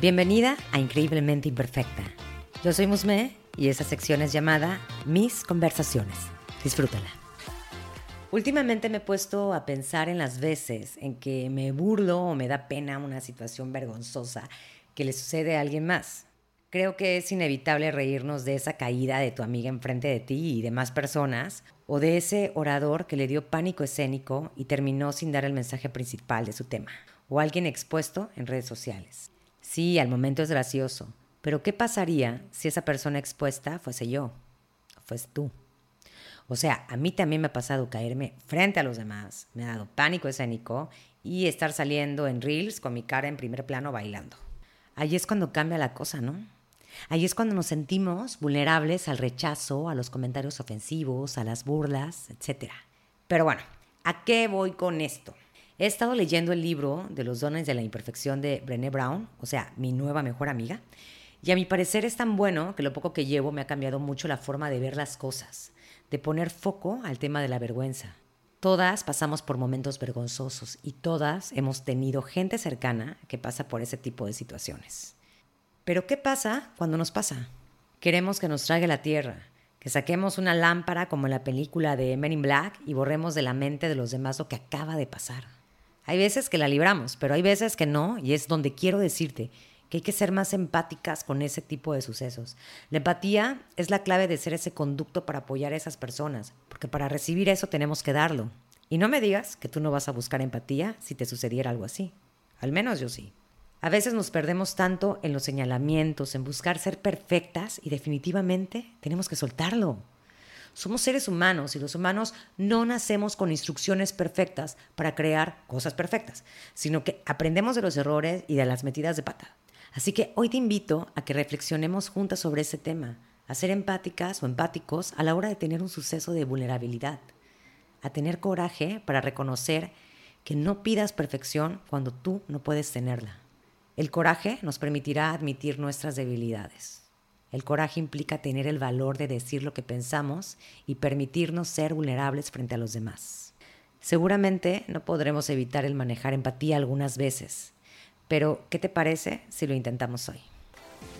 Bienvenida a Increíblemente Imperfecta. Yo soy Musme y esa sección es llamada Mis Conversaciones. Disfrútala. Últimamente me he puesto a pensar en las veces en que me burlo o me da pena una situación vergonzosa que le sucede a alguien más. Creo que es inevitable reírnos de esa caída de tu amiga enfrente de ti y demás personas, o de ese orador que le dio pánico escénico y terminó sin dar el mensaje principal de su tema, o alguien expuesto en redes sociales. Sí, al momento es gracioso, pero ¿qué pasaría si esa persona expuesta fuese yo? Fuese tú. O sea, a mí también me ha pasado caerme frente a los demás, me ha dado pánico escénico y estar saliendo en reels con mi cara en primer plano bailando. Ahí es cuando cambia la cosa, ¿no? Ahí es cuando nos sentimos vulnerables al rechazo, a los comentarios ofensivos, a las burlas, etc. Pero bueno, ¿a qué voy con esto? He estado leyendo el libro de los dones de la imperfección de Brené Brown, o sea, mi nueva mejor amiga, y a mi parecer es tan bueno que lo poco que llevo me ha cambiado mucho la forma de ver las cosas, de poner foco al tema de la vergüenza. Todas pasamos por momentos vergonzosos y todas hemos tenido gente cercana que pasa por ese tipo de situaciones. Pero ¿qué pasa cuando nos pasa? Queremos que nos traiga la tierra, que saquemos una lámpara como en la película de Men in Black y borremos de la mente de los demás lo que acaba de pasar. Hay veces que la libramos, pero hay veces que no, y es donde quiero decirte que hay que ser más empáticas con ese tipo de sucesos. La empatía es la clave de ser ese conducto para apoyar a esas personas, porque para recibir eso tenemos que darlo. Y no me digas que tú no vas a buscar empatía si te sucediera algo así. Al menos yo sí. A veces nos perdemos tanto en los señalamientos, en buscar ser perfectas y definitivamente tenemos que soltarlo. Somos seres humanos y los humanos no nacemos con instrucciones perfectas para crear cosas perfectas, sino que aprendemos de los errores y de las metidas de pata. Así que hoy te invito a que reflexionemos juntas sobre ese tema, a ser empáticas o empáticos a la hora de tener un suceso de vulnerabilidad, a tener coraje para reconocer que no pidas perfección cuando tú no puedes tenerla. El coraje nos permitirá admitir nuestras debilidades. El coraje implica tener el valor de decir lo que pensamos y permitirnos ser vulnerables frente a los demás. Seguramente no podremos evitar el manejar empatía algunas veces, pero ¿qué te parece si lo intentamos hoy?